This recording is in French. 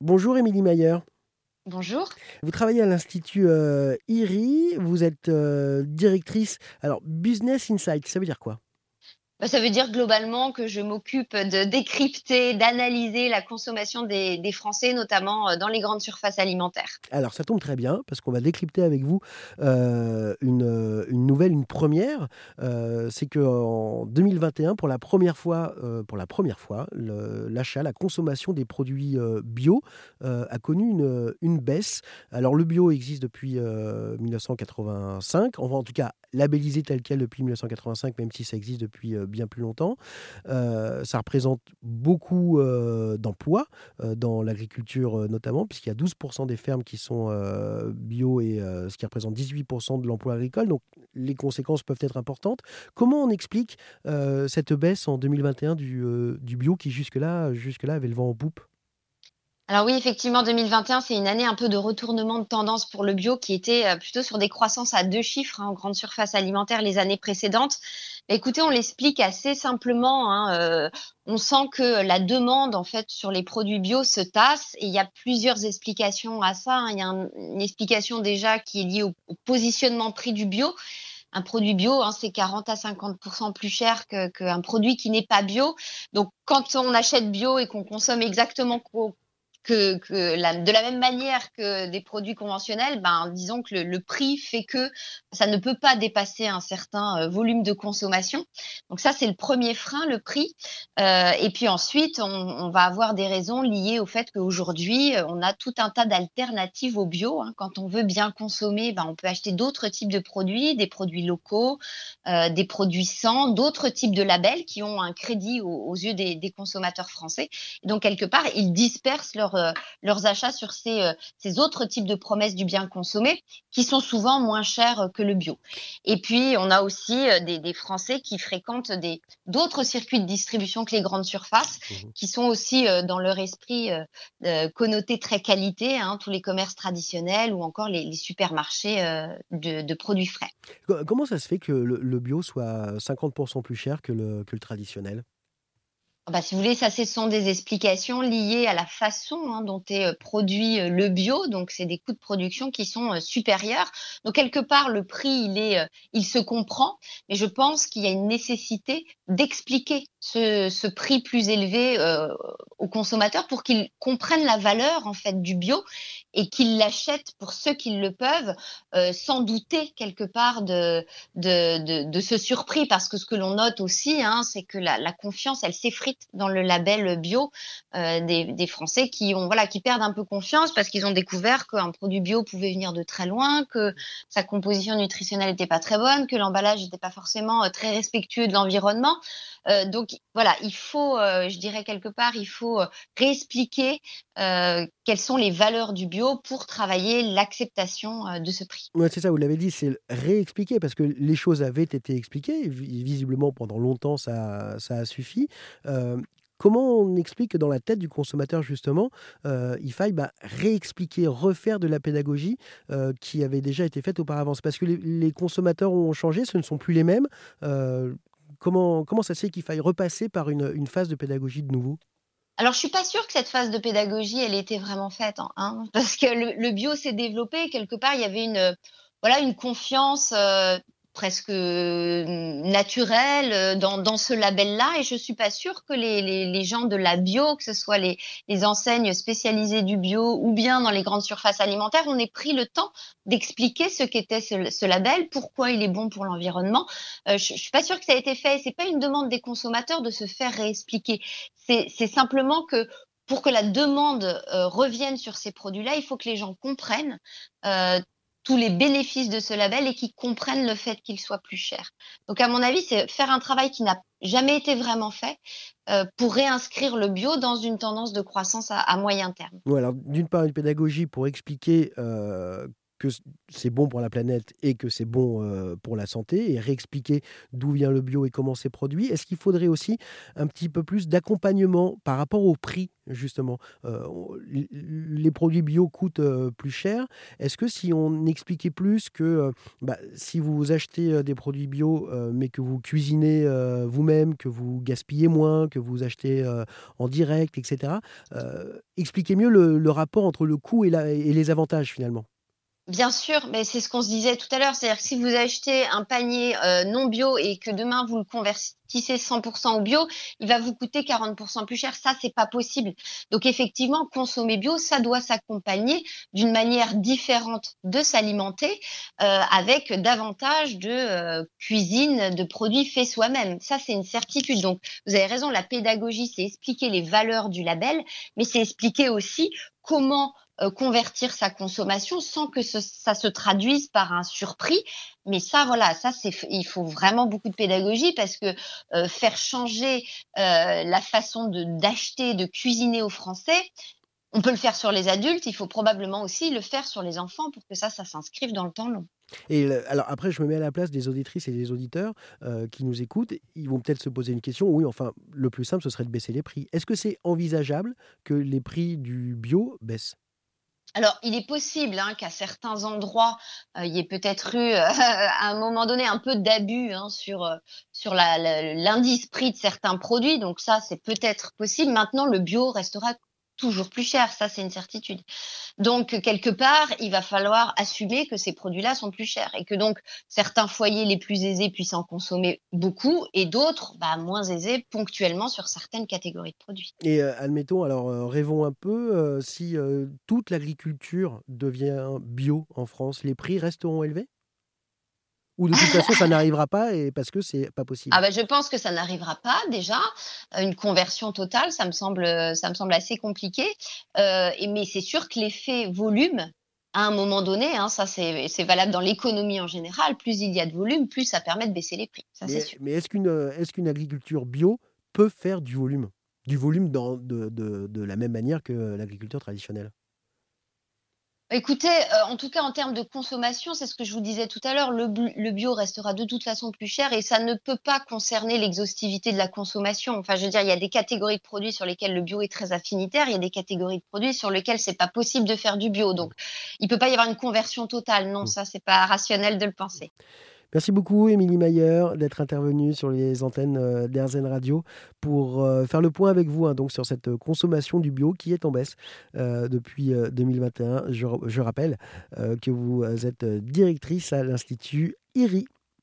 Bonjour Émilie Mayer. Bonjour. Vous travaillez à l'Institut euh, IRI, vous êtes euh, directrice. Alors, Business Insight, ça veut dire quoi? Bah, ça veut dire globalement que je m'occupe de décrypter, d'analyser la consommation des, Français, notamment euh, dans les grandes surfaces alimentaires. Alors ça tombe très bien parce qu'on va décrypter avec vous euh, une, une, nouvelle, une première. Euh, c'est qu'en 2021, pour la première fois, pour la première fois, l'achat, la consommation des produits bio a connu une, baisse. Alors le bio existe depuis 1985, on va en tout cas labellisé tel quel depuis 1985, même si ça existe depuis bien plus longtemps. Euh, ça représente beaucoup euh, d'emplois euh, dans l'agriculture notamment, puisqu'il y a 12% des fermes qui sont bio et ce qui représente 18% de l'emploi agricole. Donc les conséquences peuvent être importantes. Comment on explique cette baisse en 2021 du, du bio qui jusque-là jusque -là avait le vent en poupe? Alors oui, effectivement, 2021, c'est une année un peu de retournement de tendance pour le bio qui était plutôt sur des croissances à deux chiffres hein, en grande surface alimentaire les années précédentes. Écoutez, on l'explique assez simplement. Hein, euh, on sent que la demande en fait sur les produits bio se tasse et il y a plusieurs explications à ça. Hein. Il y a une explication déjà qui est liée au, positionnement prix du bio. Un produit bio, c'est 40 à 50% plus cher qu'un produit qui n'est pas bio. Donc, quand on achète bio et qu'on consomme exactement que, de la même manière que des produits conventionnels, ben, disons que le, prix fait que ça ne peut pas dépasser un certain euh, volume de consommation. Donc ça, c'est le premier frein, le prix. Euh, et puis ensuite, on, va avoir des raisons liées au fait qu'aujourd'hui, euh, on a tout un tas d'alternatives au bio. Hein. Quand on veut bien consommer, ben, on peut acheter d'autres types de produits, des produits locaux, des produits sans, d'autres types de labels qui ont un crédit aux, yeux des, consommateurs français. Donc, quelque part, ils dispersent leur euh, leurs achats sur euh, ces, autres types de promesses du bien consommé qui sont souvent moins chers que le bio. Et puis, on a aussi euh, des, Français qui fréquentent d'autres circuits de distribution que les grandes surfaces, mmh qui sont aussi dans leur esprit connotés très qualité, hein, tous les commerces traditionnels ou encore les, supermarchés de, produits frais. Comment ça se fait que le, bio soit 50% plus cher que le traditionnel? Bah, si vous voulez, ça, ce sont des explications liées à la façon hein, dont est euh, produit euh, le bio. Donc, c'est des coûts de production qui sont euh, supérieurs. Donc, quelque part, le prix, il est, il se comprend, mais je pense qu'il y a une nécessité d'expliquer ce, prix plus élevé aux consommateurs pour qu'ils comprennent la valeur en fait du bio et qu'ils l'achètent pour ceux qui le peuvent, euh, sans douter quelque part de, de, de, de, ce surpris. Parce que ce que l'on note aussi, hein, c'est que la, confiance, elle s'effrite dans le label bio euh, des, Français qui ont voilà qui perdent un peu confiance parce qu'ils ont découvert qu'un produit bio pouvait venir de très loin, que sa composition nutritionnelle n'était pas très bonne, que l'emballage n'était pas forcément euh, très respectueux de l'environnement. Donc voilà, il faut, je dirais quelque part, il faut réexpliquer quelles sont les valeurs du bio pour travailler l'acceptation de ce prix. Ouais, c'est ça, vous l'avez dit, c'est réexpliquer parce que les choses avaient été expliquées. Visiblement, pendant longtemps, ça, a suffi. Comment on explique que dans la tête du consommateur, justement, il faille bah, réexpliquer, refaire de la pédagogie qui avait déjà été faite auparavant? Parce que les, consommateurs ont changé, ce ne sont plus les mêmes. Comment, comment ça se fait qu'il faille repasser par une phase de pédagogie de nouveau? Alors, je suis pas sûre que cette phase de pédagogie, elle était vraiment faite, hein, hein parce que le, bio s'est développé quelque part. Il y avait une, voilà, une confiance euh, presque euh, naturel euh, dans, ce label-là. Et je suis pas sûre que les, gens de la bio, que ce soit les, enseignes spécialisées du bio ou bien dans les grandes surfaces alimentaires, on ait pris le temps d'expliquer ce qu'était ce, ce, label, pourquoi il est bon pour l'environnement. Euh, je, je suis pas sûre que ça a été fait. C'est pas une demande des consommateurs de se faire réexpliquer. C'est simplement que pour que la demande revienne sur ces produits-là, il faut que les gens comprennent tous les bénéfices de ce label et qui comprennent le fait qu'il soit plus cher. Donc à mon avis, c'est faire un travail qui n'a jamais été vraiment fait euh, pour réinscrire le bio dans une tendance de croissance à, moyen terme. alors d'une part une pédagogie pour expliquer euh, que c'est bon pour la planète et que c'est bon pour la santé et réexpliquer d'où vient le bio et comment c'est produit. Est-ce qu'il faudrait aussi un petit peu plus d'accompagnement par rapport au prix justement? Les produits bio coûtent plus cher. Est-ce que si on expliquait plus que bah, si vous achetez des produits bio mais que vous cuisinez vous-même, que vous gaspillez moins, que vous achetez en direct, etc., expliquez mieux le, rapport entre le coût et les avantages finalement? Bien sûr, mais c'est ce qu'on se disait tout à l'heure. C'est-à-dire que si vous achetez un panier euh, non bio et que demain vous le convertissez 100% au bio, il va vous coûter 40% plus cher. Ça, c'est pas possible. Donc effectivement, consommer bio, ça doit s'accompagner d'une manière différente de s'alimenter euh, avec davantage de euh, cuisine, de produits faits soi-même. Ça, c'est une certitude. Donc vous avez raison, la pédagogie, c'est expliquer les valeurs du label, mais c'est expliquer aussi comment euh, convertir sa consommation sans que ça se traduise par un surprix. Mais ça, voilà, ça il faut vraiment beaucoup de pédagogie parce que euh, faire changer euh, la façon de d'acheter, de cuisiner aux Français, on peut le faire sur les adultes, il faut probablement aussi le faire sur les enfants pour que ça, ça s'inscrive dans le temps long. Et alors après, je me mets à la place des auditrices et des auditeurs qui nous écoutent. Ils vont peut-être se poser une question. Oui, enfin, le plus simple, ce serait de baisser les prix. Est-ce que c'est envisageable que les prix du bio baissent? Alors, il est possible hein, qu'à certains endroits, euh, il y ait peut-être eu à un moment donné un peu d'abus hein, sur, euh, sur l'indice prix de certains produits. Donc ça, c'est peut-être possible. Maintenant, le bio restera toujours plus cher, ça c'est une certitude. Donc quelque part, il va falloir assumer que ces produits-là sont plus chers et que donc certains foyers les plus aisés puissent en consommer beaucoup et d'autres bah, moins aisés ponctuellement sur certaines catégories de produits. Et euh, admettons, alors euh, rêvons un peu, euh, si toute l'agriculture devient bio en France, les prix resteront élevés? Ou de toute façon, ça n'arrivera pas et parce que c'est pas possible. Ah bah, je pense que ça n'arrivera pas déjà. Une conversion totale, ça me semble, ça me semble assez compliqué. Euh, mais c'est sûr que l'effet volume, à un moment donné, hein, ça c'est valable dans l'économie en général, plus il y a de volume, plus ça permet de baisser les prix. Ça, mais, sûr. mais est-ce qu'une est qu'une agriculture bio peut faire du volume? Du volume dans, de, de, de la même manière que l'agriculture traditionnelle? Écoutez, euh, en tout cas en termes de consommation, c'est ce que je vous disais tout à l'heure, le, bio restera de toute façon plus cher et ça ne peut pas concerner l'exhaustivité de la consommation. Enfin, je veux dire, il y a des catégories de produits sur lesquels le bio est très affinitaire, il y a des catégories de produits sur lesquels c'est pas possible de faire du bio. Donc, il peut pas y avoir une conversion totale. Non, mmh. ça c'est pas rationnel de le penser. Merci beaucoup, Émilie Mayer, d'être intervenue sur les antennes euh, d'Airzen Radio pour euh, faire le point avec vous hein, donc sur cette consommation du bio qui est en baisse euh, depuis 2021. Je, je rappelle que vous êtes directrice à l'Institut IRI